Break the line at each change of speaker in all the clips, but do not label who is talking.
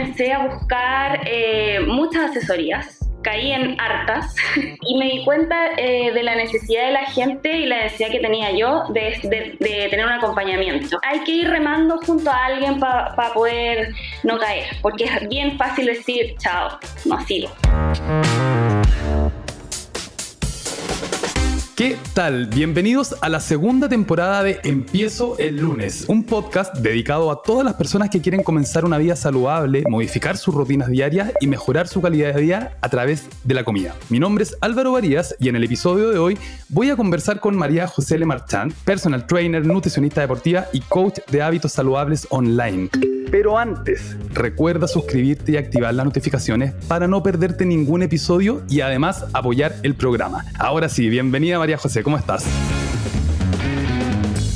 comencé a buscar eh, muchas asesorías caí en hartas y me di cuenta eh, de la necesidad de la gente y la necesidad que tenía yo de, tener un acompañamiento. Hay que ir remando junto a alguien para poder no caer, porque es bien fácil decir, chao, no sigo.
¿Qué tal? Bienvenidos a la segunda temporada de Empiezo el lunes, un podcast dedicado a todas las personas que quieren comenzar una vida saludable, modificar sus rutinas diarias y mejorar su calidad de vida a través de la comida. Mi nombre es Álvaro Varías y en el episodio de hoy voy a conversar con María José Le Marchand, personal trainer, nutricionista deportiva y coach de hábitos saludables online. Pero antes, recuerda suscribirte y activar las notificaciones para no perderte ningún episodio y además apoyar el programa. Ahora sí, bienvenida María José, ¿cómo estás?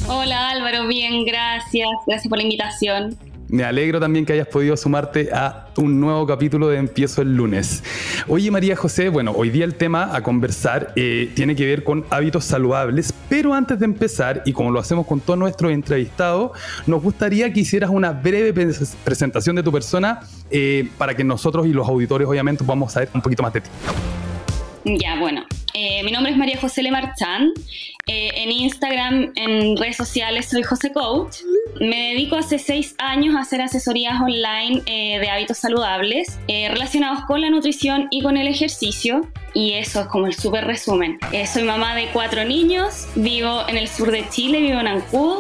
Hola Álvaro, bien, gracias. Gracias por la invitación.
Me alegro también que hayas podido sumarte a un nuevo capítulo de Empiezo el lunes. Oye María José, bueno, hoy día el tema a conversar eh, tiene que ver con hábitos saludables, pero antes de empezar, y como lo hacemos con todos nuestros entrevistados, nos gustaría que hicieras una breve presentación de tu persona eh, para que nosotros y los auditores obviamente podamos saber un poquito más de ti.
Ya, bueno, eh, mi nombre es María José Lemarchán. Eh, en Instagram, en redes sociales, soy José Coach. Me dedico hace seis años a hacer asesorías online eh, de hábitos saludables relacionados con la nutrición y con el ejercicio. Y eso es como el súper resumen. soy mamá de cuatro niños, vivo en el sur de Chile, vivo en Ancud.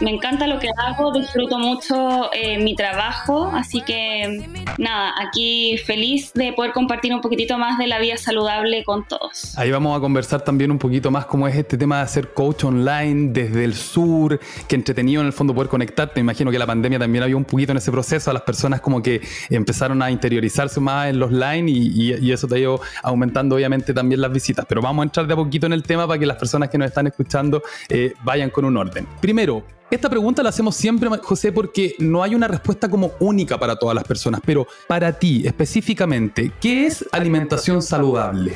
Me encanta lo que hago, disfruto mucho mi trabajo, así que nada, aquí feliz de poder compartir un poquitito más de la vida saludable con todos.
Ahí vamos a conversar también un poquito más cómo es este tema de hacer coach online desde el sur, que entretenido en el fondo poder conectarte. Me imagino que la pandemia también había un poquito en ese proceso, a las personas como que empezaron a interiorizarse más en los line y, eso te ha ido aumentando obviamente también las visitas. Pero vamos a entrar de a poquito en el tema para que las personas que nos están escuchando eh, vayan con un orden. Primero, esta pregunta la hacemos siempre, José, porque no hay una respuesta como única para todas las personas, pero para ti específicamente, ¿qué es alimentación saludable?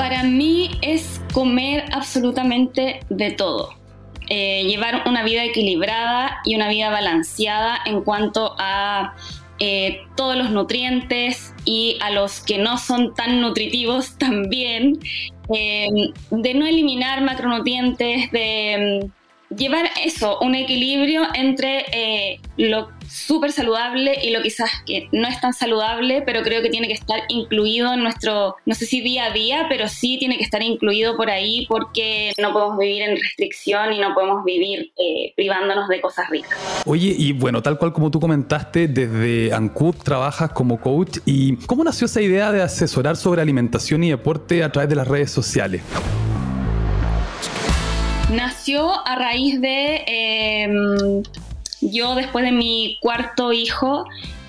Para mí es comer absolutamente de todo. Eh, llevar una vida equilibrada y una vida balanceada en cuanto a eh, todos los nutrientes y a los que no son tan nutritivos también, eh, de no eliminar macronutrientes, de llevar eso, un equilibrio entre eh, lo súper saludable y lo quizás que no es tan saludable, pero creo que tiene que estar incluido en nuestro, no sé si día a día, pero sí tiene que estar incluido por ahí porque no podemos vivir en restricción y no podemos vivir eh, privándonos de cosas ricas.
Oye, y bueno, tal cual como tú comentaste, desde Ancud trabajas como coach y ¿cómo nació esa idea de asesorar sobre alimentación y deporte a través de las redes sociales?
Nació a raíz de em, yo después de mi cuarto hijo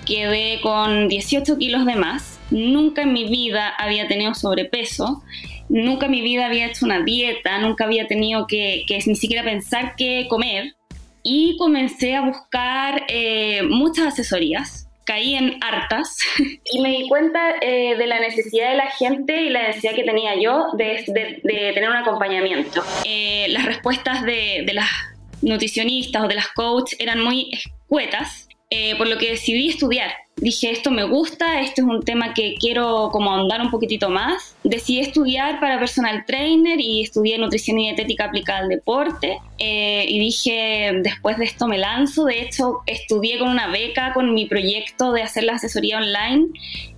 quedé con 18 kilos de más. Nunca en mi vida había tenido sobrepeso, nunca en mi vida había hecho una dieta, nunca había tenido que, ni siquiera pensar qué comer. Y comencé a buscar eh, muchas asesorías caí en hartas y me di cuenta eh, de la necesidad de la gente y la necesidad que tenía yo de, tener un acompañamiento. Eh, las respuestas de, de, las nutricionistas o de las coaches eran muy escuetas, eh, por lo que decidí estudiar dije, esto me gusta, esto es un tema que quiero como ahondar un poquitito más. Decidí estudiar para personal trainer y estudié nutrición y dietética aplicada al deporte. Eh, y dije, después de esto me lanzo. De hecho, estudié con una beca, con mi proyecto de hacer la asesoría online,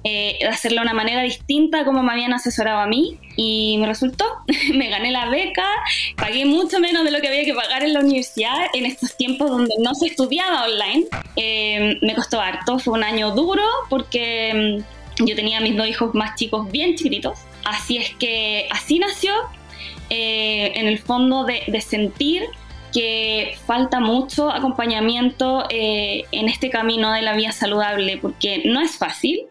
eh, de hacerlo de una manera distinta como me habían asesorado a mí. Y me resultó, me gané la beca, pagué mucho menos de lo que había que pagar en la universidad en estos tiempos donde no se estudiaba online. Eh, me costó harto, fue un año duro porque mm, yo tenía mis dos hijos más chicos bien chiquititos. Así es que así nació eh, en el fondo de, sentir que falta mucho acompañamiento eh, en este camino de la vida saludable porque no es fácil,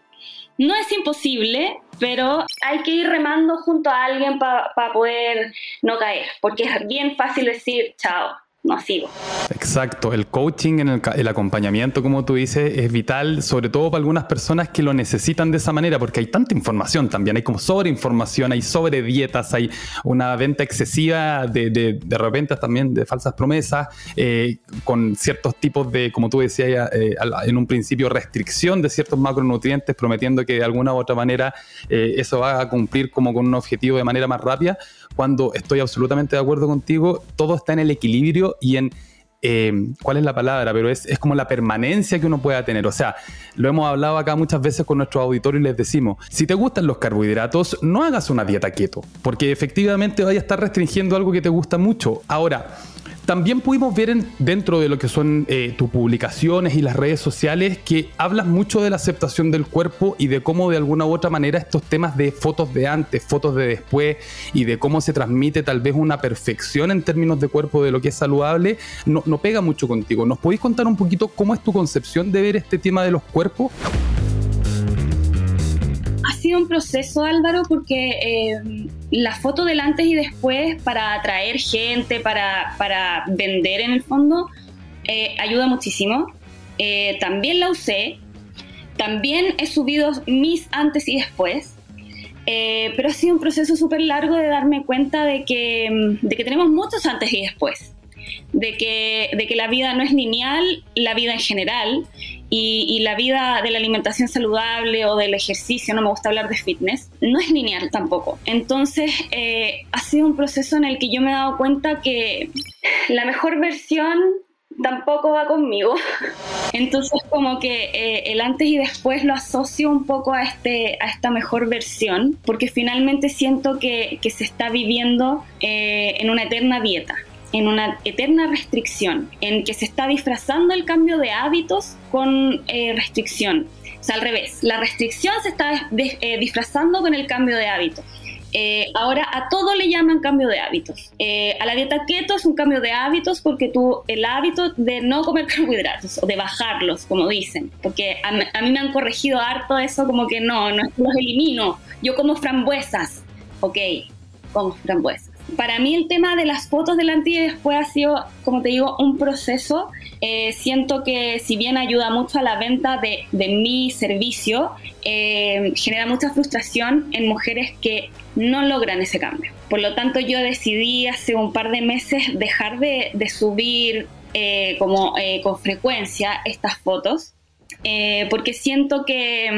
no es imposible, pero hay que ir remando junto a alguien para poder no caer, porque es bien fácil decir chao, no sigo.
Exacto, el coaching, en el, acompañamiento, como tú dices, es vital, sobre todo para algunas personas que lo necesitan de esa manera, porque hay tanta información también, hay como sobreinformación, hay sobre dietas, hay una venta excesiva de, de, de repente también de falsas promesas, eh, con ciertos tipos de, como tú decías eh, en un principio, restricción de ciertos macronutrientes, prometiendo que de alguna u otra manera eh, eso va a cumplir como con un objetivo de manera más rápida, cuando estoy absolutamente de acuerdo contigo, todo está en el equilibrio y en eh, ¿cuál es la palabra? Pero es, es, como la permanencia que uno pueda tener. O sea, lo hemos hablado acá muchas veces con nuestros auditores y les decimos, si te gustan los carbohidratos, no hagas una dieta keto, porque efectivamente vaya a estar restringiendo algo que te gusta mucho. Ahora, también pudimos ver dentro de lo que son eh, tus publicaciones y las redes sociales que hablas mucho de la aceptación del cuerpo y de cómo de alguna u otra manera estos temas de fotos de antes, fotos de después y de cómo se transmite tal vez una perfección en términos de cuerpo de lo que es saludable, no, no pega mucho contigo. ¿Nos podéis contar un poquito cómo es tu concepción de ver este tema de los cuerpos?
sido un proceso, Álvaro, porque eh, la foto del antes y después para atraer gente, para, para vender en el fondo, eh, ayuda muchísimo. Eh, también la usé, también he subido mis antes y después, pero ha sido un proceso súper largo de darme cuenta de que, de que tenemos muchos antes y después. De que, de que la vida no es lineal, la vida en general, y, la vida de la alimentación saludable o del ejercicio, no me gusta hablar de fitness, no es lineal tampoco. Entonces, eh, ha sido un proceso en el que yo me he dado cuenta que la mejor versión tampoco va conmigo. Entonces como que eh, el antes y después lo asocio un poco a, este, a esta mejor versión, porque finalmente siento que, que se está viviendo eh, en una eterna dieta en una eterna restricción, en que se está disfrazando el cambio de hábitos con eh, restricción. O sea, al revés, la restricción se está eh, disfrazando con el cambio de hábitos. Eh, ahora a todo le llaman cambio de hábitos. a la dieta keto es un cambio de hábitos porque tú el hábito de no comer carbohidratos o de bajarlos, como dicen, porque a, a mí me han corregido harto eso como que no, no los elimino, yo como frambuesas, ok, como frambuesas para mí el tema de las fotos delante y después ha sido, como te digo, un proceso. Eh, siento que si bien ayuda mucho a la venta de, mi servicio, eh, genera mucha frustración en mujeres que no logran ese cambio. Por lo tanto, yo decidí hace un par de meses dejar de, subir eh, como con frecuencia estas fotos, porque siento que...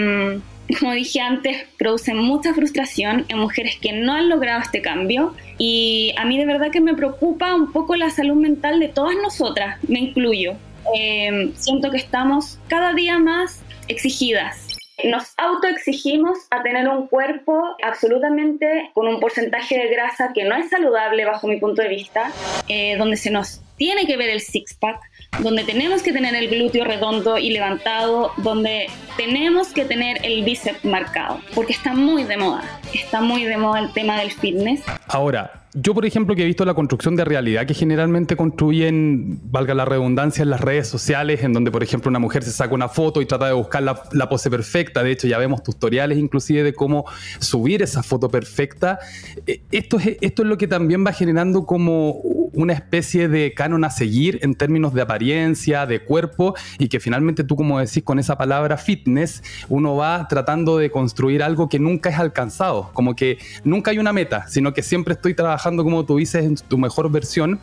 Mm, como dije antes, producen mucha frustración en mujeres que no han logrado este cambio y a mí de verdad que me preocupa un poco la salud mental de todas nosotras, me incluyo. Eh, siento que estamos cada día más exigidas. Nos autoexigimos a tener un cuerpo absolutamente con un porcentaje de grasa que no es saludable bajo mi punto de vista, eh, donde se nos tiene que ver el six-pack, donde tenemos que tener el glúteo redondo y levantado, donde tenemos que tener el bíceps marcado, porque está muy de moda, está muy de moda el tema del fitness.
Ahora, yo, por ejemplo, que he visto la construcción de realidad que generalmente construyen, valga la redundancia, en las redes sociales, en donde, por ejemplo, una mujer se saca una foto y trata de buscar la, pose perfecta. De hecho, ya vemos tutoriales inclusive de cómo subir esa foto perfecta. Eh, esto es, esto es lo que también va generando como una especie de canon a seguir en términos de apariencia, de cuerpo, y que finalmente tú, como decís, con esa palabra fitness, uno va tratando de construir algo que nunca es alcanzado. Como que nunca hay una meta, sino que siempre estoy trabajando como tú dices, en tu mejor versión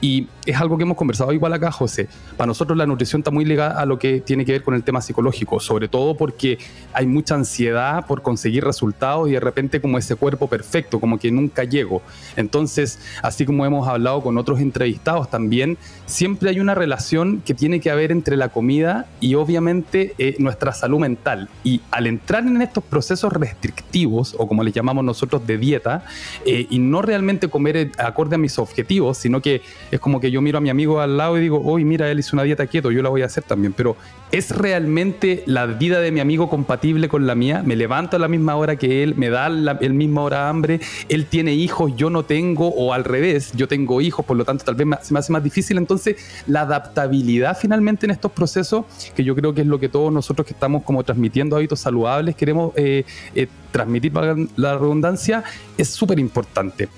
y es algo que hemos conversado igual acá, José. Para nosotros la nutrición está muy ligada a lo que tiene que ver con el tema psicológico, sobre todo porque hay mucha ansiedad por conseguir resultados y de repente como ese cuerpo perfecto, como que nunca llego. Entonces, así como hemos hablado con otros entrevistados también, siempre hay una relación que tiene que haber entre la comida y obviamente eh, nuestra salud mental. Y al entrar en estos procesos restrictivos, o como les llamamos nosotros de dieta, eh, y no realmente comer acorde a mis objetivos, sino que es como que yo miro a mi amigo al lado y digo, hoy mira, él hizo una dieta quieto, yo la voy a hacer también. Pero ¿es realmente la vida de mi amigo compatible con la mía? Me levanto a la misma hora que él, me da la el misma hora hambre, él tiene hijos, yo no tengo, o al revés, yo tengo hijos, por lo tanto tal vez se me hace más difícil. Entonces, la adaptabilidad finalmente en estos procesos, que yo creo que es lo que todos nosotros que estamos como transmitiendo hábitos saludables queremos eh, eh, transmitir, para la redundancia, es súper importante.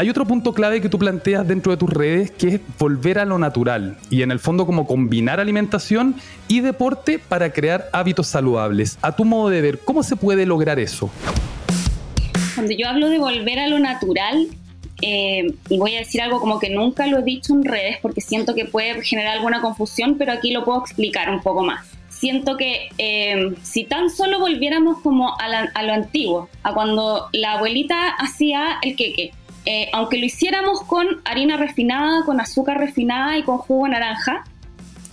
Hay otro punto clave que tú planteas dentro de tus redes que es volver a lo natural y en el fondo como combinar alimentación y deporte para crear hábitos saludables. A tu modo de ver, ¿cómo se puede lograr eso?
Cuando yo hablo de volver a lo natural, eh, y voy a decir algo como que nunca lo he dicho en redes porque siento que puede generar alguna confusión, pero aquí lo puedo explicar un poco más. Siento que eh, si tan solo volviéramos como a, lo antiguo, a cuando la abuelita hacía el queque, eh, aunque lo hiciéramos con harina refinada, con azúcar refinada y con jugo de naranja,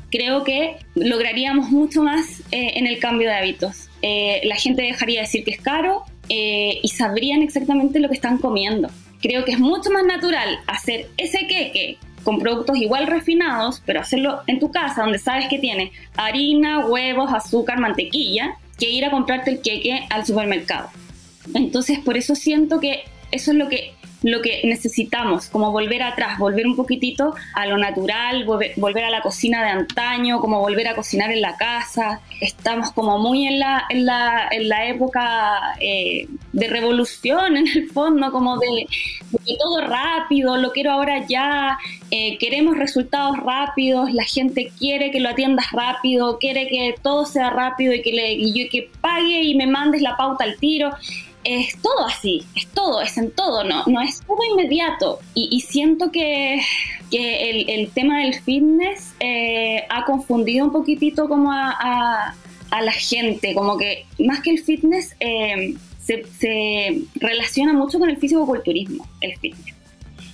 creo que lograríamos mucho más eh, en el cambio de hábitos. Eh, la gente dejaría de decir que es caro y sabrían exactamente lo que están comiendo. Creo que es mucho más natural hacer ese queque con productos igual refinados, pero hacerlo en tu casa, donde sabes que tiene harina, huevos, azúcar, mantequilla, que ir a comprarte el queque al supermercado. Entonces, por eso siento que eso es lo que lo que necesitamos, como volver atrás, volver un poquitito a lo natural, volver, a la cocina de antaño, como volver a cocinar en la casa. Estamos como muy en la, en la, en la época eh, de revolución, en el fondo, como de, todo rápido, lo quiero ahora ya, eh, queremos resultados rápidos, la gente quiere que lo atiendas rápido, quiere que todo sea rápido y que, le, y que pague y me mandes la pauta al tiro es todo así, es todo, es en todo, no, no es todo inmediato. Y, siento que, el, tema del fitness eh, ha confundido un poquitito como a, la gente, como que más que el fitness eh, se, relaciona mucho con el físico-culturismo, el fitness.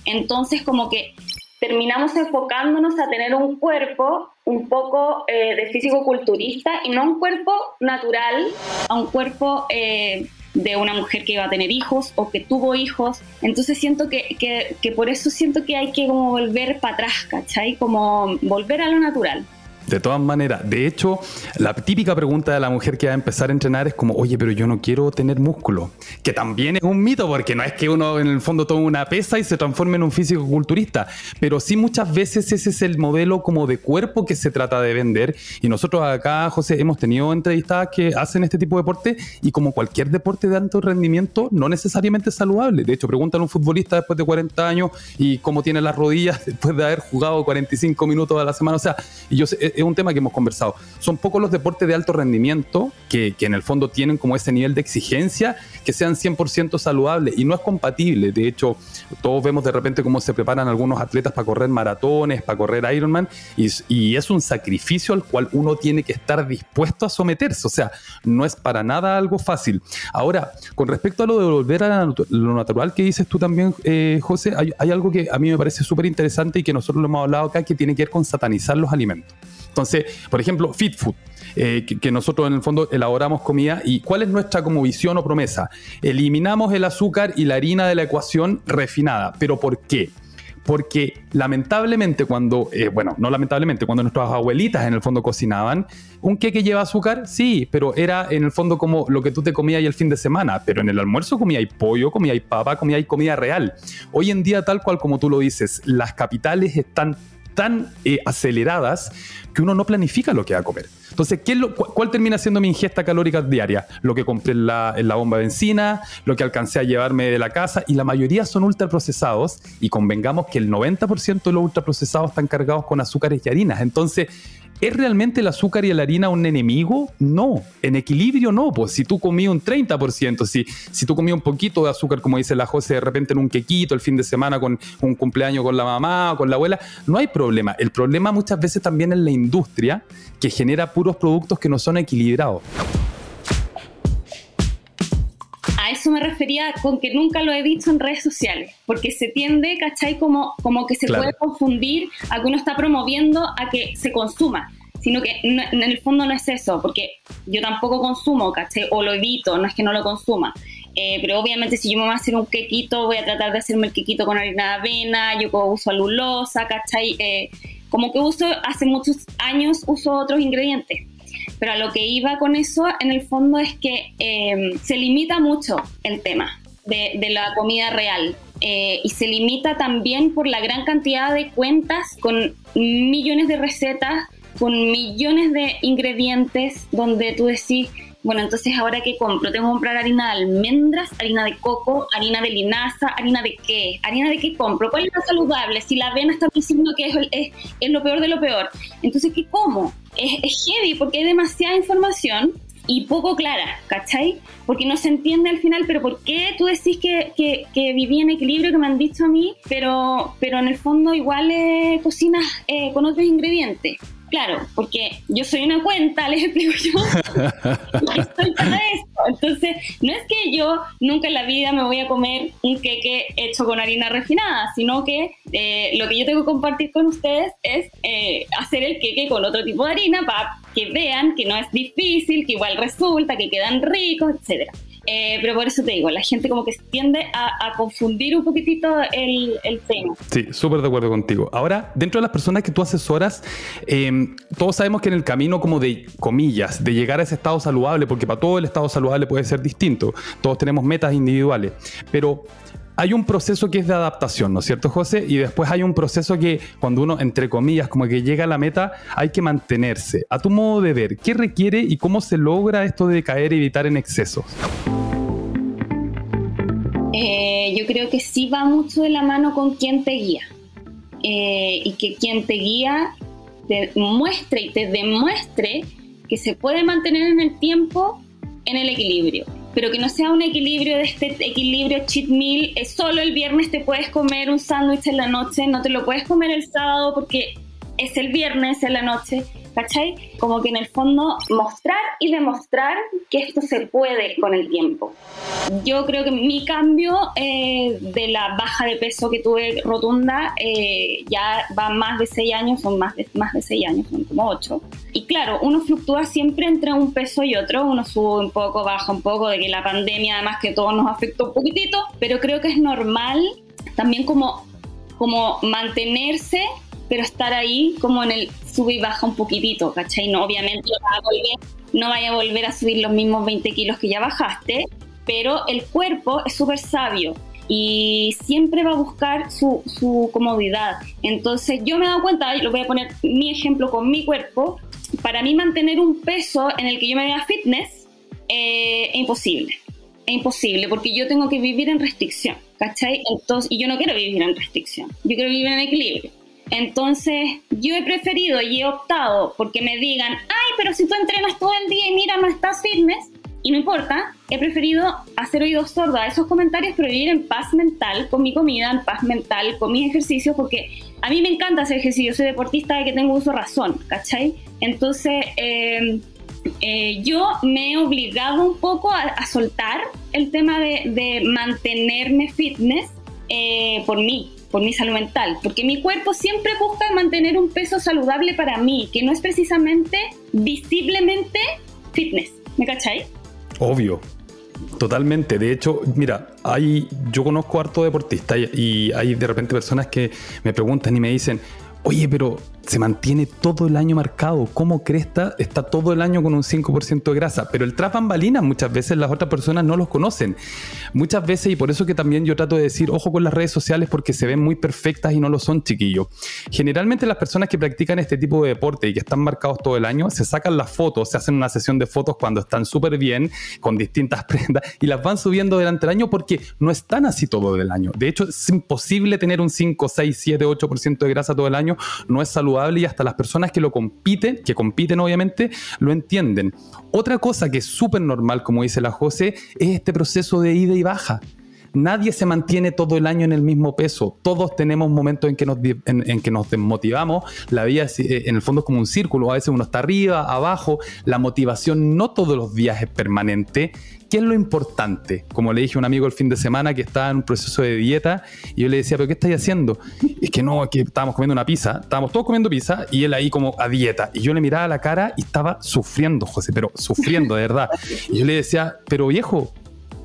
Entonces como que terminamos enfocándonos a tener un cuerpo un poco eh, de físico-culturista y no un cuerpo natural, a un cuerpo de una mujer que iba a tener hijos o que tuvo hijos. Entonces siento que, que, que por eso siento que hay que como volver para atrás, ¿cachai? Como volver a lo natural.
De todas maneras, de hecho, la típica pregunta de la mujer que va a empezar a entrenar es como, oye, pero yo no quiero tener músculo. Que también es un mito, porque no es que uno en el fondo tome una pesa y se transforme en un físico culturista, pero sí muchas veces ese es el modelo como de cuerpo que se trata de vender. Y nosotros acá, José, hemos tenido entrevistadas que hacen este tipo de deporte y como cualquier deporte de alto rendimiento, no necesariamente saludable. De hecho, preguntan a un futbolista después de 40 años y cómo tiene las rodillas después de haber jugado 45 minutos a la semana. O sea, yo sé, es un tema que hemos conversado. Son pocos los deportes de alto rendimiento que, que en el fondo tienen como ese nivel de exigencia que sean 100% saludables y no es compatible. De hecho, todos vemos de repente cómo se preparan algunos atletas para correr maratones, para correr Ironman y, y es un sacrificio al cual uno tiene que estar dispuesto a someterse. O sea, no es para nada algo fácil. Ahora, con respecto a lo de volver a lo natural que dices tú también, eh, José, hay, hay, algo que a mí me parece súper interesante y que nosotros lo hemos hablado acá, que tiene que ver con satanizar los alimentos. Entonces, por ejemplo, Fit Food, eh, que, nosotros en el fondo elaboramos comida y cuál es nuestra como visión o promesa. Eliminamos el azúcar y la harina de la ecuación refinada. ¿Pero por qué? Porque lamentablemente cuando, eh, bueno, no lamentablemente, cuando nuestras abuelitas en el fondo cocinaban, un queque lleva azúcar, sí, pero era en el fondo como lo que tú te comías el fin de semana, pero en el almuerzo comía hay pollo, comía hay papa, comía hay comida real. Hoy en día, tal cual como tú lo dices, las capitales están tan eh, aceleradas que uno no planifica lo que va a comer. Entonces, ¿qué ¿cuál termina siendo mi ingesta calórica diaria? Lo que compré en la, en la, bomba de benzina, lo que alcancé a llevarme de la casa, y la mayoría son ultraprocesados, y convengamos que el 90% de los ultraprocesados están cargados con azúcares y harinas. Entonces, ¿Es realmente el azúcar y la harina un enemigo? No, en equilibrio no, pues si tú comías un 30%, si, si tú comías un poquito de azúcar, como dice la José, de repente en un quequito el fin de semana con un cumpleaños con la mamá o con la abuela, no hay problema. El problema muchas veces también es la industria que genera puros productos que no son equilibrados
a eso me refería con que nunca lo he dicho en redes sociales, porque se tiende, ¿cachai? Como, como que se puede confundir a que uno está promoviendo a que se consuma, sino que en el fondo no es eso, porque yo tampoco consumo, ¿cachai? O lo evito, no es que no lo consuma. Eh, pero obviamente si yo me voy a hacer un quequito, voy a tratar de hacerme el quequito con harina de avena, yo uso alulosa, ¿cachai? Eh, como que uso, hace muchos años uso otros ingredientes pero a lo que iba con eso, en el fondo, es que em, se limita mucho el tema de, la comida real. Eh, y se limita también por la gran cantidad de cuentas con millones de recetas, con millones de ingredientes, donde tú decís, Bueno, entonces ahora que compro, tengo que comprar harina de almendras, harina de coco, harina de linaza, harina de qué, harina de qué compro, cuál es más saludable, si la avena está diciendo que es, es, lo peor de lo peor. Entonces, ¿qué como? Es, es heavy porque hay demasiada información y poco clara, ¿cachai? Porque no se entiende al final, pero ¿por qué tú decís que, que, que en equilibrio, que me han dicho a mí, pero, pero en el fondo igual eh, cocinas eh, con otros ingredientes? Claro, porque yo soy una cuenta, les explico yo, estoy para esto. Entonces, no es que yo nunca en la vida me voy a comer un queque hecho con harina refinada, sino que eh, lo que yo tengo que compartir con ustedes es eh, hacer el queque con otro tipo de harina para que vean que no es difícil, que igual resulta, que quedan ricos, etcétera. Eh, pero por eso te digo, la gente como que tiende a, confundir un poquitito el, tema.
Sí, súper de acuerdo contigo. Ahora, dentro de las personas que tú asesoras, em, todos sabemos que en el camino como de comillas, de llegar a ese estado saludable, porque para todo el estado saludable puede ser distinto, todos tenemos metas individuales, pero hay un proceso que es de adaptación, ¿no es cierto, José? Y después hay un proceso que cuando uno, entre comillas, como que llega a la meta, hay que mantenerse. A tu modo de ver, ¿qué requiere y cómo se logra esto de caer y evitar en excesos?
Eh, yo creo que sí va mucho de la mano con quien te guía. Eh, y que quien te guía te muestre y te demuestre que se puede mantener en el tiempo en el equilibrio pero que no sea un equilibrio de este equilibrio cheat meal. Es solo el viernes te puedes comer un sándwich en la noche, no te lo puedes comer el sábado porque es el viernes en la noche. ¿cachai? Como que en el fondo mostrar y demostrar que esto se puede con el tiempo. Yo creo que mi cambio eh, de la baja de peso que tuve rotunda eh, ya va más de 6 años, son más de, más de 6 años, son como 8. Y claro, uno fluctúa siempre entre un peso y otro, uno sube un poco, baja un poco, de que la pandemia además que todo nos afectó un poquitito, pero creo que es normal también como, como mantenerse pero estar ahí como en el sube y baja un poquitito, ¿cachai? No, obviamente no vaya a volver a subir los mismos 20 kilos que ya bajaste, pero el cuerpo es súper sabio y siempre va a buscar su, comodidad. Entonces yo me he dado cuenta, y lo voy a poner mi ejemplo con mi cuerpo, para mí mantener un peso en el que yo me vea fitness eh, es imposible. Es imposible porque yo tengo que vivir en restricción, ¿cachai? Entonces, y yo no quiero vivir en restricción, yo quiero vivir en equilibrio. Entonces, yo he preferido y he optado porque me digan, ay, pero si tú entrenas todo el día y mira, no estás fitness, y no importa, he preferido hacer oídos sordos a esos comentarios, pero vivir en paz mental con mi comida, en paz mental con mis ejercicios, porque a mí me encanta hacer ejercicio, soy deportista de que tengo uso razón, ¿cachai? Entonces, em, eh, yo me he obligado un poco a, soltar el tema de, mantenerme fitness eh, por mí, por mi salud mental, porque mi cuerpo siempre busca mantener un peso saludable para mí, que no es precisamente visiblemente fitness. ¿Me cachai?
Obvio. Totalmente. De hecho, mira, hay, yo conozco harto deportistas y hay de repente personas que me preguntan y me dicen, oye, pero se mantiene todo el año marcado. ¿Cómo Cresta está todo el año con un 5% de grasa? Pero el trap bambalinas muchas veces las otras personas no los conocen. Muchas veces, y por eso que también yo trato de decir, ojo con las redes sociales porque se ven muy perfectas y no lo son, chiquillos. Generalmente las personas que practican este tipo de deporte y que están marcados todo el año, se sacan las fotos, se hacen una sesión de fotos cuando están súper bien, con distintas prendas, y las van subiendo durante el año porque no están así todo el año. De hecho, es imposible tener un 5, 6, 7, 8% de grasa todo el año. No es saludable y hasta las personas que lo compiten, que compiten obviamente, lo entienden. Otra cosa que es súper normal, como dice la José, es este proceso de ida y baja. Nadie se mantiene todo el año en el mismo peso. Todos tenemos momentos en que nos, en, que nos desmotivamos. La vida eh, en el fondo es como un círculo. A veces uno está arriba, abajo. La motivación no todos los días es permanente. ¿Qué es lo importante? Como le dije a un amigo el fin de semana que estaba en un proceso de dieta y yo le decía, ¿pero qué estáis haciendo? Es que no, es que estábamos comiendo una pizza, estábamos todos comiendo pizza y él ahí como a dieta. Y yo le miraba la cara y estaba sufriendo, José, pero sufriendo de verdad. Y yo le decía, pero viejo,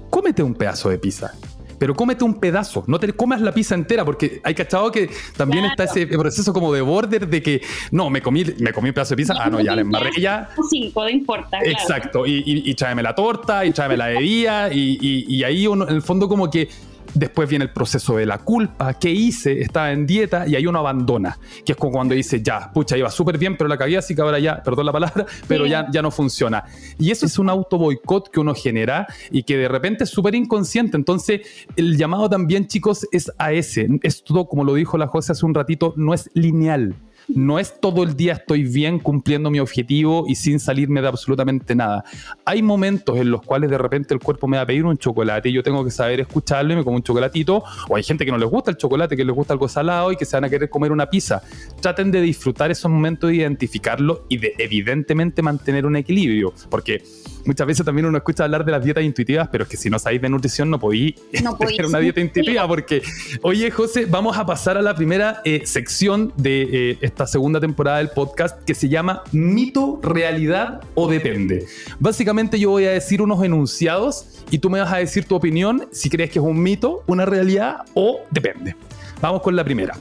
cómete un pedazo de pizza pero cómete un pedazo, no te comas la pizza entera, porque hay cachado que también está ese proceso como de border de que, no, me comí, me comí un pedazo de pizza, ah, no, ya la embarré ya.
Cinco, no importa.
Exacto, y, y, tráeme la torta, y tráeme la bebida, y, y ahí uno, en el fondo como que después viene el proceso de la culpa, ¿qué hice? Estaba en dieta y ahí uno abandona, que es como cuando dice, ya, pucha, iba súper bien, pero la cagué, así que ahora ya, perdón la palabra, pero ya, ya no funciona. Y eso es un auto boicot que uno genera y que de repente es súper inconsciente. Entonces, el llamado también, chicos, es a ese. Es todo, como lo dijo la José hace un ratito, no es lineal no es todo el día estoy bien cumpliendo mi objetivo y sin salirme de absolutamente nada. Hay momentos en los cuales de repente el cuerpo me va a pedir un chocolate y yo tengo que saber escucharlo y me como un chocolatito. O hay gente que no les gusta el chocolate, que les gusta algo salado y que se van a querer comer una pizza. Traten de disfrutar esos momentos, de identificarlo y de evidentemente mantener un equilibrio. Porque muchas veces también uno escucha hablar de las dietas intuitivas, pero es que si no sabéis de nutrición no podéis tener una dieta intuitiva. Porque, oye, José, vamos a pasar a la primera eh, sección de eh, esta segunda temporada del podcast que se llama Mito, Realidad o Depende. Básicamente yo voy a decir unos enunciados y tú me vas a decir tu opinión si crees que es un mito, una realidad o depende. Vamos con la primera.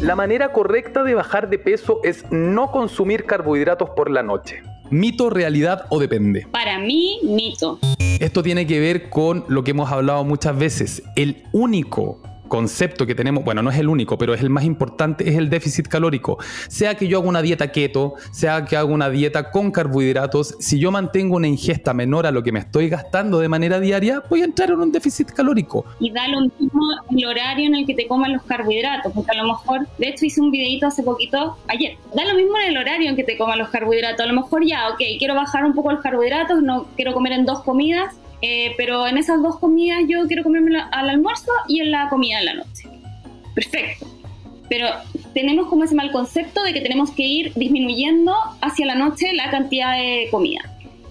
La manera correcta de bajar de peso es no consumir carbohidratos por la noche. ¿Mito, realidad o depende?
Para mí, mito.
Esto tiene que ver con lo que hemos hablado muchas veces. El único concepto que tenemos, bueno, no es el único, pero es el más importante, es el déficit calórico. Sea que yo haga una dieta keto, sea que haga una dieta con carbohidratos, si yo mantengo una ingesta menor a lo que me estoy gastando de manera diaria, voy a entrar en un déficit calórico.
Y da lo mismo el horario en el que te coman los carbohidratos, porque a lo mejor, de hecho hice un videito hace poquito, ayer, da lo mismo en el horario en que te coman los carbohidratos. A lo mejor ya, ok, quiero bajar un poco los carbohidratos, no quiero comer en dos comidas, eh, pero en esas dos comidas yo quiero comerme al almuerzo y en la comida de la noche. Perfecto. Pero tenemos como ese mal concepto de que tenemos que ir disminuyendo hacia la noche la cantidad de comida.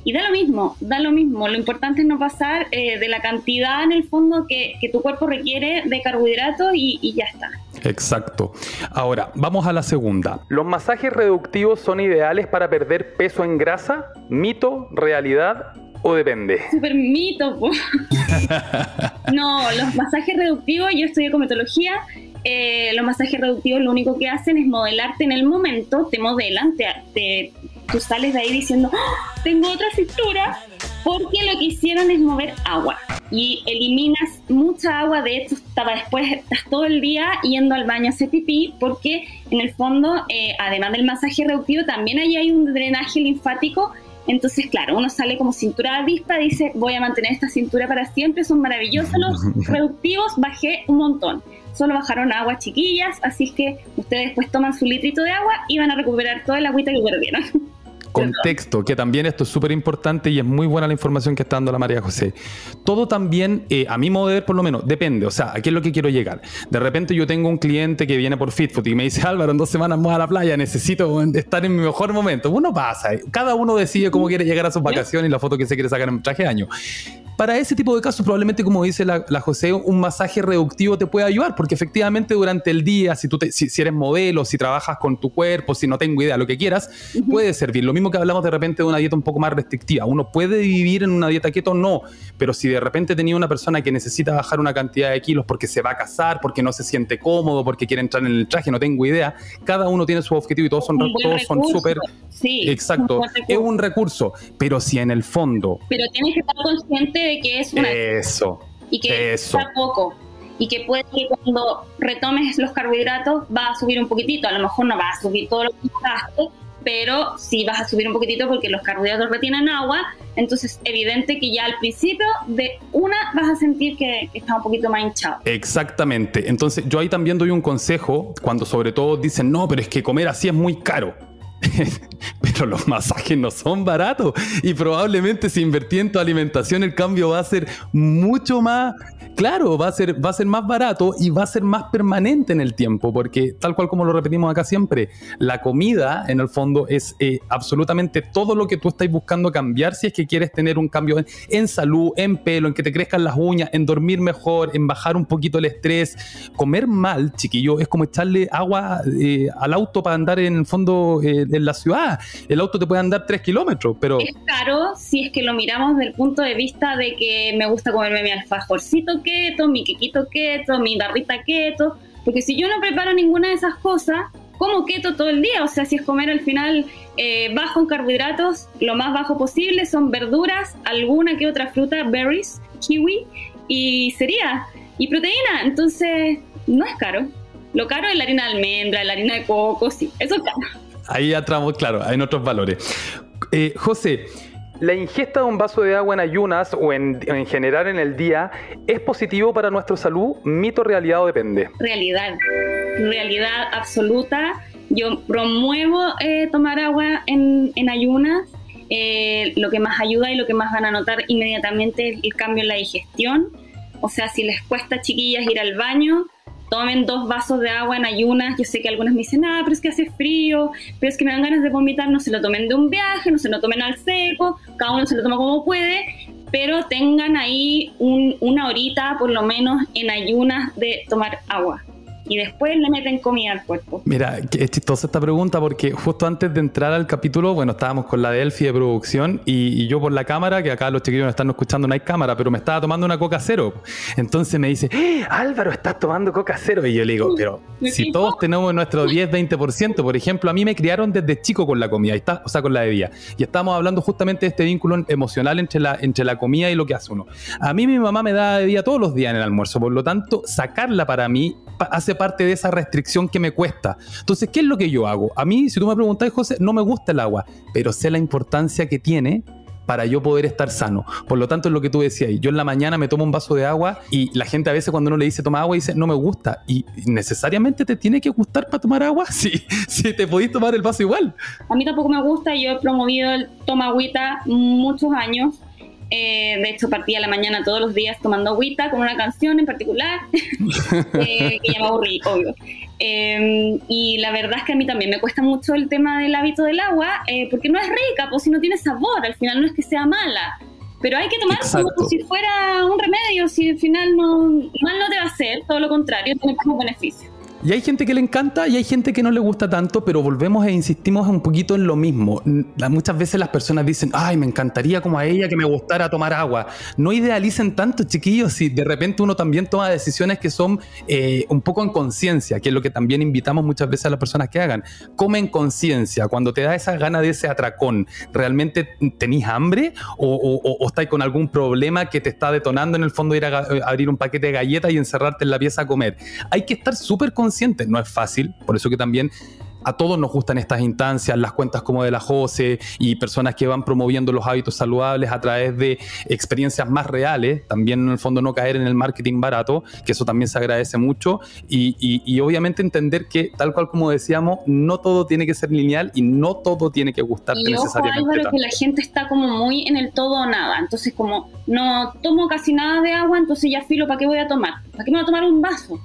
Y da lo mismo, da lo mismo. Lo importante es no pasar eh, de la cantidad en el fondo que, que tu cuerpo requiere de carbohidratos y, y, ya está.
Exacto. Ahora, vamos a la segunda. ¿Los masajes reductivos son ideales para perder peso en grasa? ¿Mito, realidad o depende?
Súper mito. no, los masajes reductivos, yo estudié cometología. Eh, los masajes reductivos lo único que hacen es modelarte en el momento, te modelan, te, tú sales de ahí diciendo, ¡Ah! tengo otra cintura, porque lo que hicieron es mover agua y eliminas mucha agua, de hecho estaba después, estás todo el día yendo al baño a hacer pipí, porque en el fondo, eh, además del masaje reductivo, también ahí hay un drenaje linfático entonces, claro, uno sale como cintura avispa, dice, voy a mantener esta cintura para siempre, son maravillosos los reductivos, bajé un montón. Solo bajaron agua chiquillas, así que ustedes pues toman su litrito de agua y van a recuperar toda el agüita que perdieron.
Contexto, que también esto es súper importante y es muy buena la información que está dando la María José. Todo también, eh, a mi modo de ver por lo menos, depende, o sea, ¿a qué es lo que quiero llegar? De repente yo tengo un cliente que viene por FitFood y me dice, Álvaro, en dos semanas vamos a la playa, necesito estar en mi mejor momento. Uno pasa, cada uno decide cómo quiere llegar a sus vacaciones y la foto que se quiere sacar en traje de año. Para ese tipo de casos, probablemente, como dice la, José, un masaje reductivo te puede ayudar, porque efectivamente durante el día, si, tú si, eres modelo, si trabajas con tu cuerpo, si no tengo idea, lo que quieras, puede servir. Lo mismo que hablamos de repente de una dieta un poco más restrictiva. Uno puede vivir en una dieta keto, no, pero si de repente tenía una persona que necesita bajar una cantidad de kilos porque se va a casar, porque no se siente cómodo, porque quiere entrar en el traje, no tengo idea, cada uno tiene su objetivo y todos son todos son súper... Sí, exacto, es un recurso, pero si en el fondo...
Pero tienes que estar consciente que es una...
Eso.
Y que es poco. Y que puede que cuando retomes los carbohidratos va a subir un poquitito. A lo mejor no va a subir todo lo que gaste, pero sí vas a subir un poquitito porque los carbohidratos retienen agua. Entonces, evidente que ya al principio de una vas a sentir que, está un poquito más hinchado.
Exactamente. Entonces, yo ahí también doy un consejo cuando sobre todo dicen, no, pero es que comer así es muy caro. pero los masajes no son baratos y probablemente si invertí en tu alimentación el cambio va a ser mucho más claro, va a ser va a ser más barato y va a ser más permanente en el tiempo porque tal cual como lo repetimos acá siempre, la comida en el fondo es eh, absolutamente todo lo que tú estás buscando cambiar si es que quieres tener un cambio en, salud, en pelo, en que te crezcan las uñas, en dormir mejor, en bajar un poquito el estrés. Comer mal, chiquillo, es como echarle agua eh, al auto para andar en el fondo eh, en la ciudad el auto te puede andar 3 kilómetros, pero...
Es caro si es que lo miramos desde el punto de vista de que me gusta comerme mi alfajorcito keto, mi quequito keto, mi barrita keto, porque si yo no preparo ninguna de esas cosas, como keto todo el día, o sea, si es comer al final eh, bajo en carbohidratos, lo más bajo posible, son verduras, alguna que otra fruta, berries, kiwi, y sería. Y proteína, entonces no es caro. Lo caro es la harina de almendra, la harina de coco, sí, eso es caro.
Ahí atramos, claro, hay otros valores. Eh, José, ¿La ingesta de un vaso de agua en ayunas o en, general en el día es positivo para nuestra salud? ¿Mito, realidad o depende?
Realidad, realidad absoluta. Yo promuevo eh, tomar agua en, ayunas. Eh, lo que más ayuda y lo que más van a notar inmediatamente es el cambio en la digestión. O sea, si les cuesta chiquillas ir al baño, tomen dos vasos de agua en ayunas. Yo sé que algunas me dicen, ah, pero es que hace frío, pero es que me dan ganas de vomitar. No se lo tomen de un viaje, no se lo tomen al seco, cada uno se lo toma como puede, pero tengan ahí una horita por lo menos en ayunas de tomar agua y después le meten comida al cuerpo.
Mira, es chistosa esta pregunta porque justo antes de entrar al capítulo, bueno, estábamos con la Delphi de producción y, yo por la cámara, que acá los chiquillos no están escuchando, no hay cámara, pero me estaba tomando una coca cero. Entonces me dice, ¡Eh, Álvaro, estás tomando coca cero. Y yo le digo, pero si todos tenemos nuestro 10, 20%, por ejemplo, a mí me criaron desde chico con la comida, está, o sea, con la bebida. Y estamos hablando justamente de este vínculo emocional entre la, entre la comida y lo que hace uno. A mí mi mamá me da bebida todos los días en el almuerzo, por lo tanto, sacarla para mí hace parte de esa restricción que me cuesta. Entonces, ¿qué es lo que yo hago? A mí, si tú me preguntas, José, no me gusta el agua, pero sé la importancia que tiene para yo poder estar sano. Por lo tanto, es lo que tú decías. Yo en la mañana me tomo un vaso de agua y la gente a veces cuando uno le dice toma agua dice no me gusta. ¿Y necesariamente te tiene que gustar para tomar agua? Sí, sí, te podéis tomar el vaso igual.
A mí tampoco me gusta. Yo he promovido el toma agüita muchos años eh, de hecho, partía la mañana todos los días tomando agüita con una canción en particular, eh, que ya me aburrí, obvio. Em, y la verdad es que a mí también me cuesta mucho el tema del hábito del agua, eh, porque no es rica, pues si no tiene sabor, al final no es que sea mala. Pero hay que tomar como si fuera un remedio, si al final no, mal no te va a hacer, todo lo contrario, tiene como beneficio.
Y hay gente que le encanta y hay gente que no le gusta tanto, pero volvemos e insistimos un poquito en lo mismo. Muchas veces las personas dicen, ay, me encantaría como a ella que me gustara tomar agua. No idealicen tanto, chiquillos, si de repente uno también toma decisiones que son eh, un poco en conciencia, que es lo que también invitamos muchas veces a las personas que hagan. Come en conciencia, cuando te da esa gana de ese atracón, ¿realmente tenés hambre o, o, estáis con algún problema que te está detonando en el fondo ir a, abrir un paquete de galletas y encerrarte en la pieza a comer? Hay que estar súper conscientes no es fácil, por eso que también a todos nos gustan estas instancias, las cuentas como de la Jose y personas que van promoviendo los hábitos saludables a través de experiencias más reales, también en el fondo no caer en el marketing barato, que eso también se agradece mucho, y, obviamente entender que tal cual como decíamos, no todo tiene que ser lineal y no todo tiene que gustarte y necesariamente.
Álvaro, que la gente está como muy en el todo o nada, entonces como no tomo casi nada de agua, entonces ya filo, ¿para qué voy a tomar? ¿Para qué me voy a tomar un vaso?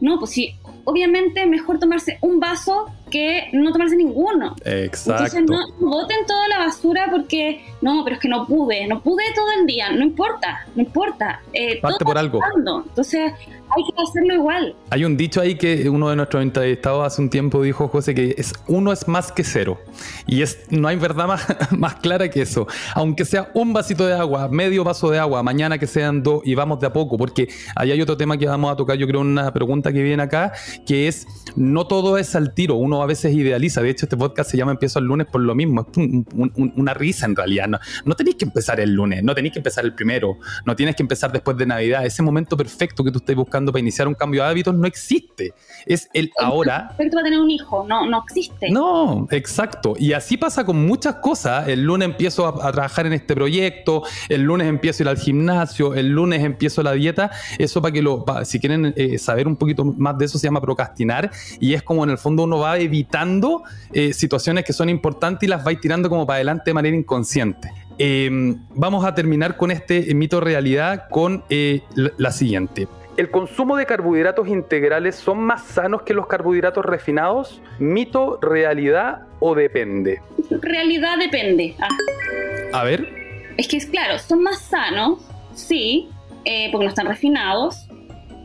No, pues sí, obviamente mejor tomarse un vaso que no tomarse ninguno.
Exacto.
Entonces no boten toda la basura porque no, pero es que no pude, no pude todo el día, no importa, no importa.
Eh, Parte por algo.
Entonces hay que hacerlo igual.
Hay un dicho ahí que uno de nuestros entrevistados hace un tiempo dijo, José, que es uno es más que cero. Y es, no hay verdad más, más clara que eso. Aunque sea un vasito de agua, medio vaso de agua, mañana que sean dos y vamos de a poco, porque ahí hay otro tema que vamos a tocar, yo creo, una pregunta que viene acá, que es, no todo es al tiro, uno a veces idealiza. De hecho, este podcast se llama Empiezo el lunes por lo mismo. Es una risa en realidad. No, no tenéis que empezar el lunes, no tenéis que empezar el primero, no tienes que empezar después de Navidad. Ese momento perfecto que tú estés buscando para iniciar un cambio de hábitos no existe. Es el ahora.
Perfecto para tener un hijo, no, no existe.
No, exacto. Y así pasa con muchas cosas. El lunes empiezo a, trabajar en este proyecto, el lunes empiezo a ir al gimnasio, el lunes empiezo la dieta. Eso para que lo, si quieren eh, saber un poquito más de eso, se llama procrastinar. Y es como en el fondo uno va evitando eh, situaciones que son importantes y las va tirando como para adelante de manera inconsciente. Em, vamos a terminar con este mito realidad con eh, la siguiente. ¿El consumo de carbohidratos integrales son más sanos que los carbohidratos refinados? ¿Mito, realidad o depende?
Realidad depende. Ah.
A ver.
Es que es claro, son más sanos, sí, eh, porque no están refinados.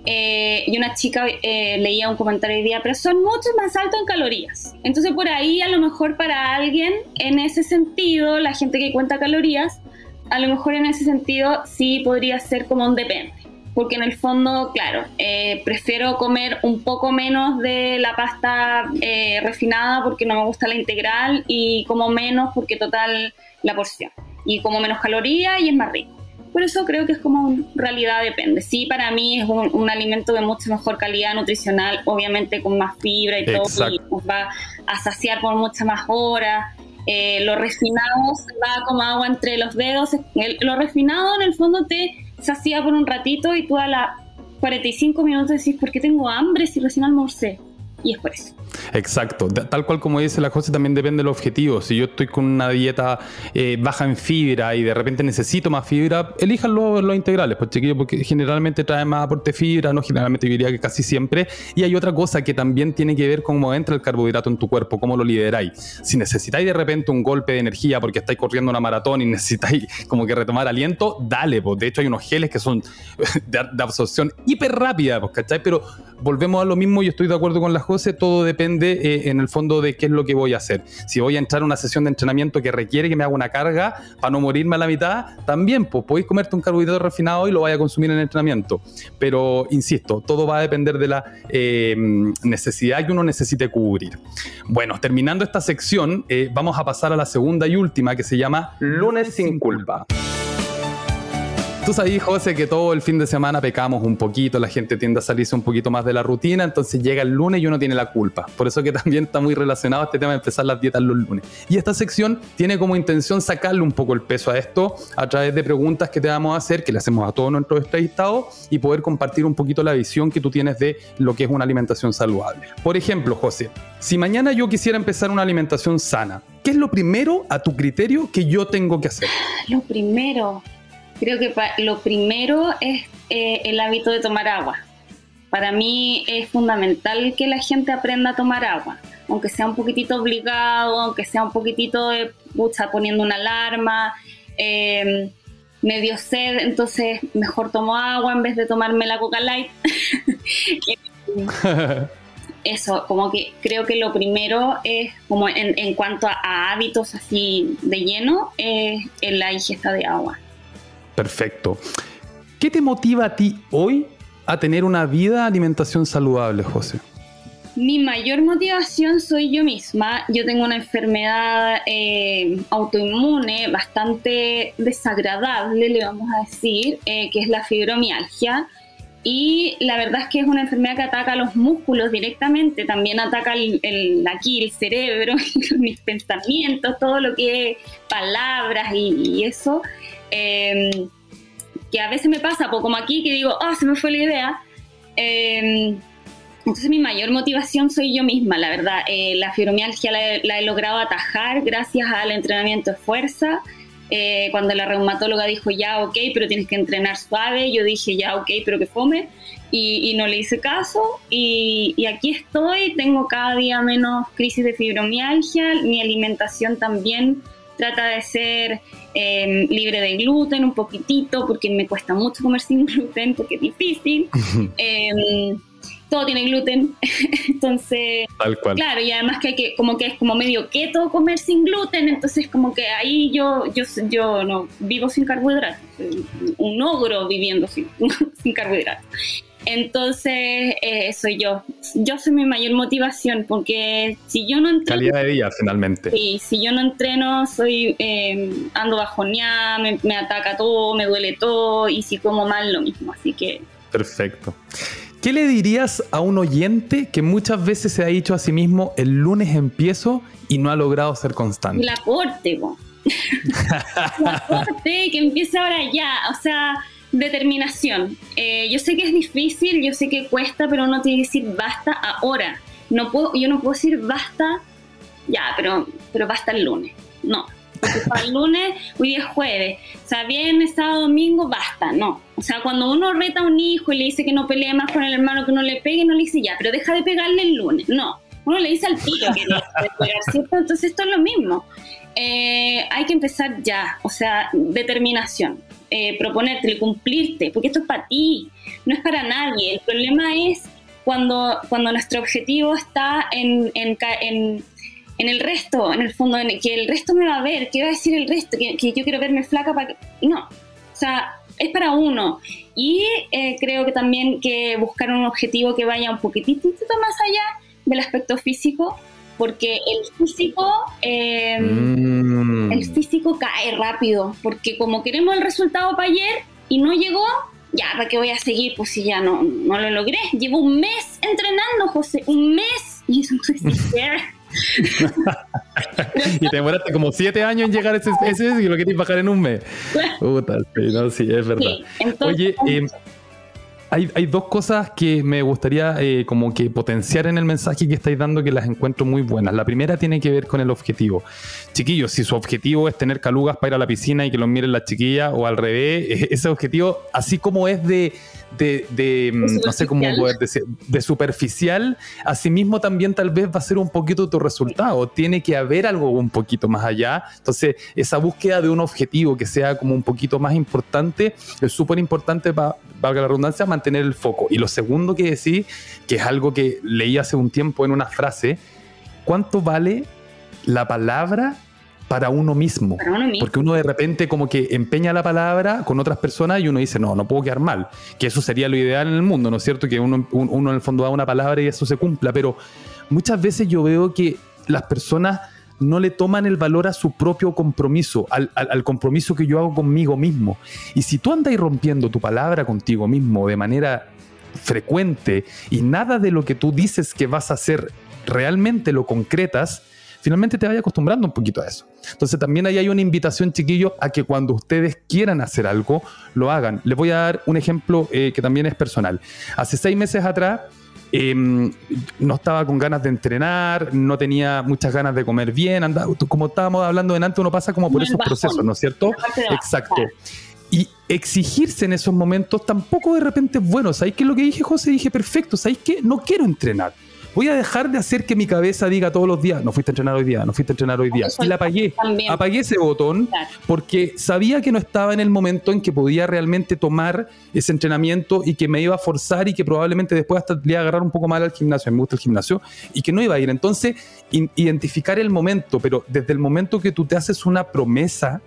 Eh, y una chica eh, leía un comentario hoy día, pero son mucho más altos en calorías. Entonces por ahí a lo mejor para alguien en ese sentido, la gente que cuenta calorías, a lo mejor en ese sentido sí podría ser como un depende porque en el fondo, claro, eh, prefiero comer un poco menos de la pasta eh, refinada porque no me gusta la integral y como menos porque total la porción. Y como menos calorías y es más rico. Por eso creo que es como en realidad depende. Sí, para mí es un, alimento de mucha mejor calidad nutricional, obviamente con más fibra y todo, y nos va a saciar por muchas más horas. Eh, lo refinado va como agua entre los dedos. lo refinado en el fondo te sacia por un ratito y tú a las 45 minutos decís, ¿por qué tengo hambre si recién almorcé? Y es por eso.
Exacto, tal cual como dice la cosa, también depende del objetivo. Si yo estoy con una dieta eh, baja en fibra y de repente necesito más fibra, elijan los, integrales, pues chiquillos, porque generalmente traen más aporte de fibra, no generalmente yo diría que casi siempre. Y hay otra cosa que también tiene que ver cómo entra el carbohidrato en tu cuerpo, cómo lo lideráis. Si necesitáis de repente un golpe de energía porque estáis corriendo una maratón y necesitáis como que retomar aliento, dale, pues de hecho hay unos geles que son de, absorción hiper rápida, pues, ¿cachai? Pero volvemos a lo mismo y estoy de acuerdo con la José, todo depende eh, en el fondo de qué es lo que voy a hacer. Si voy a entrar a una sesión de entrenamiento que requiere que me haga una carga para no morirme a la mitad, también pues podéis comerte un carbohidrato refinado y lo vaya a consumir en el entrenamiento. Pero insisto, todo va a depender de la eh, necesidad que uno necesite cubrir. Bueno, terminando esta sección, eh, vamos a pasar a la segunda y última que se llama Lunes sin culpa. Tú sabes, José, que todo el fin de semana pecamos un poquito, la gente tiende a salirse un poquito más de la rutina, entonces llega el lunes y uno tiene la culpa. Por eso que también está muy relacionado este tema de empezar las dietas los lunes. Y esta sección tiene como intención sacarle un poco el peso a esto a través de preguntas que te vamos a hacer, que le hacemos a todos nuestros entrevistados y poder compartir un poquito la visión que tú tienes de lo que es una alimentación saludable. Por ejemplo, José, si mañana yo quisiera empezar una alimentación sana, ¿qué es lo primero a tu criterio que yo tengo que hacer?
Lo primero, Creo que lo primero es eh, el hábito de tomar agua. Para mí es fundamental que la gente aprenda a tomar agua, aunque sea un poquitito obligado, aunque sea un poquitito de pucha, poniendo una alarma, em, medio sed, entonces mejor tomo agua en vez de tomarme la Coca Light. Eso, como que creo que lo primero es, como en, cuanto a, hábitos así de lleno, es la ingesta de agua.
Perfecto. ¿Qué te motiva a ti hoy a tener una vida alimentación saludable, José?
Mi mayor motivación soy yo misma. Yo tengo una enfermedad eh, autoinmune bastante desagradable, le vamos a decir, eh, que es la fibromialgia. Y la verdad es que es una enfermedad que ataca los músculos directamente, también ataca el, aquí el cerebro, mis pensamientos, todo lo que es palabras y eso. Em, que a veces me pasa, como aquí, que digo, ah, se me fue la idea. Em, entonces mi mayor motivación soy yo misma, la verdad. Eh, la fibromialgia la, he logrado atajar gracias al entrenamiento de fuerza. Eh, cuando la reumatóloga dijo, ya, ok, pero tienes que entrenar suave, yo dije, ya, ok, pero que fome. Y, no le hice caso. Y, y, aquí estoy, tengo cada día menos crisis de fibromialgia, mi alimentación también trata de ser em, libre de gluten un poquitito, porque me cuesta mucho comer sin gluten, porque es difícil. Em, todo tiene gluten, entonces,
Tal cual.
claro, y además que hay que, como que es como medio keto comer sin gluten, entonces como que ahí yo, yo, yo no vivo sin carbohidratos, un ogro viviendo sin, sin carbohidratos. Entonces, eh, soy yo. Yo soy mi mayor motivación porque si yo no entreno...
Calidad de día, finalmente.
Sí, si yo no entreno, soy eh, ando bajoneada, me, me ataca todo, me duele todo y si como mal, lo mismo. Así que...
Perfecto. ¿Qué le dirías a un oyente que muchas veces se ha dicho a sí mismo, el lunes empiezo y no ha logrado ser constante?
La corte, La corte, que empiece ahora ya. O sea Determinación. Eh, yo sé que es difícil, yo sé que cuesta, pero uno tiene que decir basta ahora. No puedo, yo no puedo decir basta, ya, pero, pero basta el lunes. No. Porque para el lunes, hoy es jueves. O sea, viernes, sábado, domingo, basta. No. O sea, cuando uno reta a un hijo y le dice que no pelee más con el hermano, que no le pegue, no le dice ya, pero deja de pegarle el lunes. No. Uno le dice al tío que deja de pegar, ¿cierto? Entonces esto es lo mismo. Eh, hay que empezar ya, o sea, determinación eh, proponerte, cumplirte, porque esto es para ti, no es para nadie. El problema es cuando, cuando nuestro objetivo está en, en, en, el resto, en el fondo, en que el resto me va a ver, que va a decir el resto, que, yo quiero verme flaca para. No, o sea, es para uno. Y eh, creo que también que buscar un objetivo que vaya un poquitito más allá del aspecto físico, porque el físico, em, mm. Cae rápido, porque como queremos el resultado para ayer, y no llegó, ya, ¿para qué voy a seguir? Pues si ya no, no lo logré. Llevo un mes entrenando, José, un mes. Y eso no existe.
y te demoraste como siete años en llegar a ese, ese y lo querías bajar en un mes. Puta, sí, no, sí, es verdad. Oye, eh, hay, hay, dos cosas que me gustaría eh, como que potenciar en el mensaje que estáis dando que las encuentro muy buenas. La primera tiene que ver con el objetivo. Chiquillos, si su objetivo es tener calugas para ir a la piscina y que los miren las chiquillas o al revés, ese objetivo, así como es de, de, mm, no sé cómo poder decir, de superficial, asimismo también tal vez va a ser un poquito tu resultado. Tiene que haber algo un poquito más allá. Entonces, esa búsqueda de un objetivo que sea como un poquito más importante es súper importante para, valga la redundancia, mantener el foco. Y lo segundo que decís, que es algo que leí hace un tiempo en una frase, ¿cuánto vale la palabra para uno mismo. Porque uno de repente como que empeña la palabra con otras personas y uno dice, no, no puedo quedar mal. Que eso sería lo ideal en el mundo, ¿no es cierto? Que uno, uno en el fondo da una palabra y eso se cumpla. Pero muchas veces yo veo que las personas no le toman el valor a su propio compromiso, al, al, compromiso que yo hago conmigo mismo. Y si tú andas rompiendo tu palabra contigo mismo de manera frecuente y nada de lo que tú dices que vas a hacer realmente lo concretas, finalmente te vaya acostumbrando un poquito a eso. Entonces también ahí hay una invitación, chiquillos, a que cuando ustedes quieran hacer algo, lo hagan. Les voy a dar un ejemplo eh, que también es personal. Hace seis meses atrás, em, no estaba con ganas de entrenar, no tenía muchas ganas de comer bien, andaba, como estábamos hablando delante, uno pasa como por esos procesos, ¿no es cierto? Exacto. Y exigirse en esos momentos tampoco de repente es bueno. ¿Sabéis qué es lo que dije, José? Dije, perfecto, ¿sabéis qué? No quiero entrenar voy a dejar de hacer que mi cabeza diga todos los días, no fuiste a entrenar hoy día, no fuiste a entrenar hoy día. Y la apagué, apagué ese botón porque sabía que no estaba en el momento en que podía realmente tomar ese entrenamiento y que me iba a forzar y que probablemente después hasta le iba a agarrar un poco mal al gimnasio, me gusta el gimnasio, y que no iba a ir. Entonces, identificar el momento, pero desde el momento que tú te haces una promesa,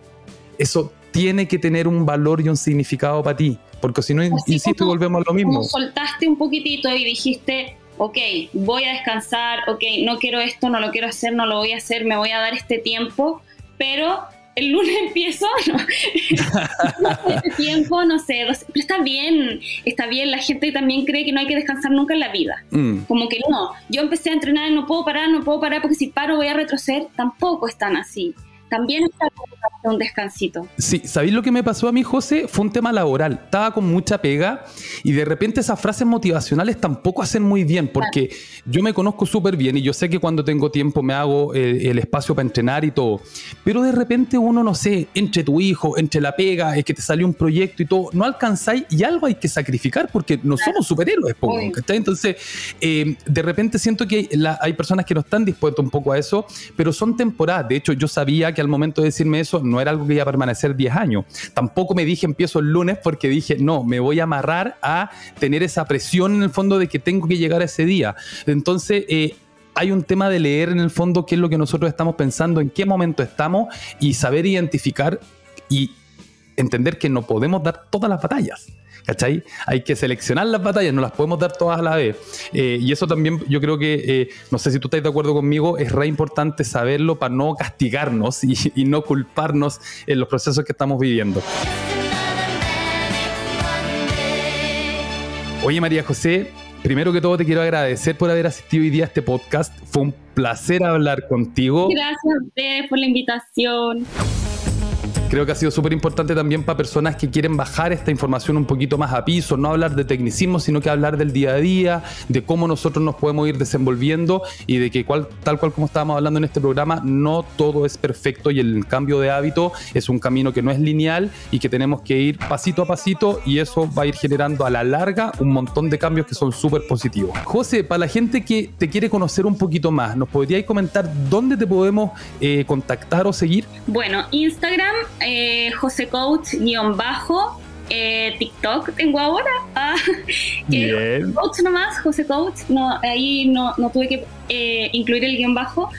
eso tiene que tener un valor y un significado para ti, porque si no, insisto, volvemos a lo mismo.
Soltaste un poquitito y dijiste, ok, voy a descansar, ok, no quiero esto, no lo quiero hacer, no lo voy a hacer, me voy a dar este tiempo, pero el lunes empiezo, no, este tiempo, no sé, pero está bien, está bien, la gente también cree que no hay que descansar nunca en la vida, mm. como que no, yo empecé a entrenar y no puedo parar, no puedo parar porque si paro voy a retroceder, tampoco están así también está un descansito.
Sí, ¿sabéis lo que me pasó a mí, José? Fue un tema laboral. Estaba con mucha pega y de repente esas frases motivacionales tampoco hacen muy bien porque yo me conozco súper bien y yo sé que cuando tengo tiempo me hago el, el, espacio para entrenar y todo. Pero de repente uno, no sé, entre tu hijo, entre la pega, es que te salió un proyecto y todo, no alcanzáis y algo hay que sacrificar porque no somos superhéroes. Entonces, eh, de repente siento que hay personas que no están dispuestas un poco a eso, pero son temporadas. De hecho, yo sabía que al momento de decirme eso no era algo que iba a permanecer 10 años. Tampoco me dije empiezo el lunes porque dije, no, me voy a amarrar a tener esa presión en el fondo de que tengo que llegar a ese día. Entonces, eh, hay un tema de leer en el fondo qué es lo que nosotros estamos pensando, en qué momento estamos y saber identificar y entender que no podemos dar todas las batallas. ¿Cachai? Hay que seleccionar las batallas, no las podemos dar todas a la vez. Eh, y eso también yo creo que, eh, no sé si tú estás de acuerdo conmigo, es re importante saberlo para no castigarnos y, y no culparnos en los procesos que estamos viviendo. Oye María José, primero que todo te quiero agradecer por haber asistido hoy día a este podcast. Fue un placer hablar contigo.
Gracias a ustedes por la invitación.
Creo que ha sido súper importante también para personas que quieren bajar esta información un poquito más a piso, no hablar de tecnicismo, sino que hablar del día a día, de cómo nosotros nos podemos ir desenvolviendo y de que cual, tal cual como estábamos hablando en este programa, no todo es perfecto y el cambio de hábito es un camino que no es lineal y que tenemos que ir pasito a pasito y eso va a ir generando a la larga un montón de cambios que son súper positivos. José, para la gente que te quiere conocer un poquito más, ¿nos podrías comentar dónde te podemos eh, contactar o seguir?
Bueno, Instagram eh, José Coach guion bajo. Eh, TikTok tengo ahora. Ah, Coach nomás, José Coach. No, ahí no, no tuve que eh, incluir el guion bajo.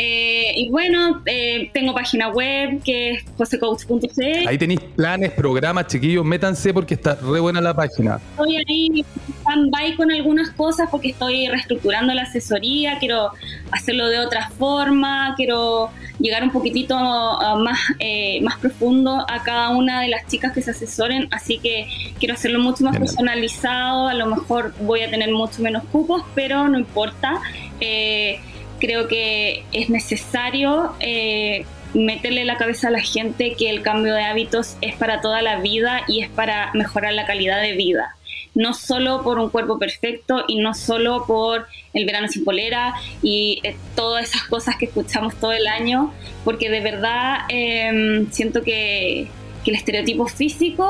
Eh, y bueno, eh, tengo página web que es josecoach.cl.
Ahí tenéis planes, programas, chiquillos, métanse porque está re buena la página.
Estoy ahí stand-by con algunas cosas porque estoy reestructurando la asesoría, quiero hacerlo de otra forma, quiero llegar un poquitito más, eh, más profundo a cada una de las chicas que se asesoren, así que quiero hacerlo mucho más personalizado, a lo mejor voy a tener mucho menos cupos, pero no importa. Eh, creo que es necesario eh, meterle la cabeza a la gente que el cambio de hábitos es para toda la vida y es para mejorar la calidad de vida. No solo por un cuerpo perfecto y no solo por el verano sin polera y eh, todas esas cosas que escuchamos todo el año, porque de verdad em, siento que el estereotipo físico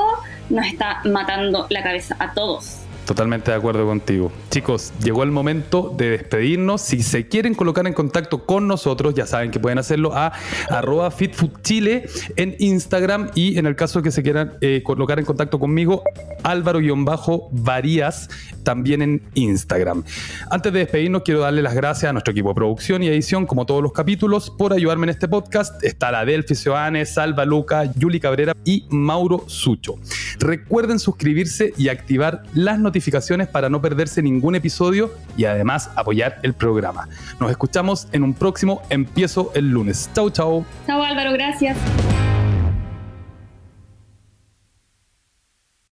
nos está matando la cabeza a todos.
Totalmente de acuerdo contigo. Chicos, llegó el momento de despedirnos. Si se quieren colocar en contacto con nosotros, ya saben que pueden hacerlo a arroba fitfoodchile en Instagram y en el caso que se quieran eh, colocar en contacto conmigo, álvaro-varías también en Instagram. Antes de despedirnos, quiero darle las gracias a nuestro equipo de producción y edición, como todos los capítulos, por ayudarme en este podcast. Está la Delphi Seoane, Salva Luca, Yuli Cabrera y Mauro Sucho. Recuerden suscribirse y activar las notificaciones para no perderse ningún episodio y además apoyar el programa. Nos escuchamos en un próximo Empiezo el lunes. Chau, chau.
Chau Álvaro, gracias.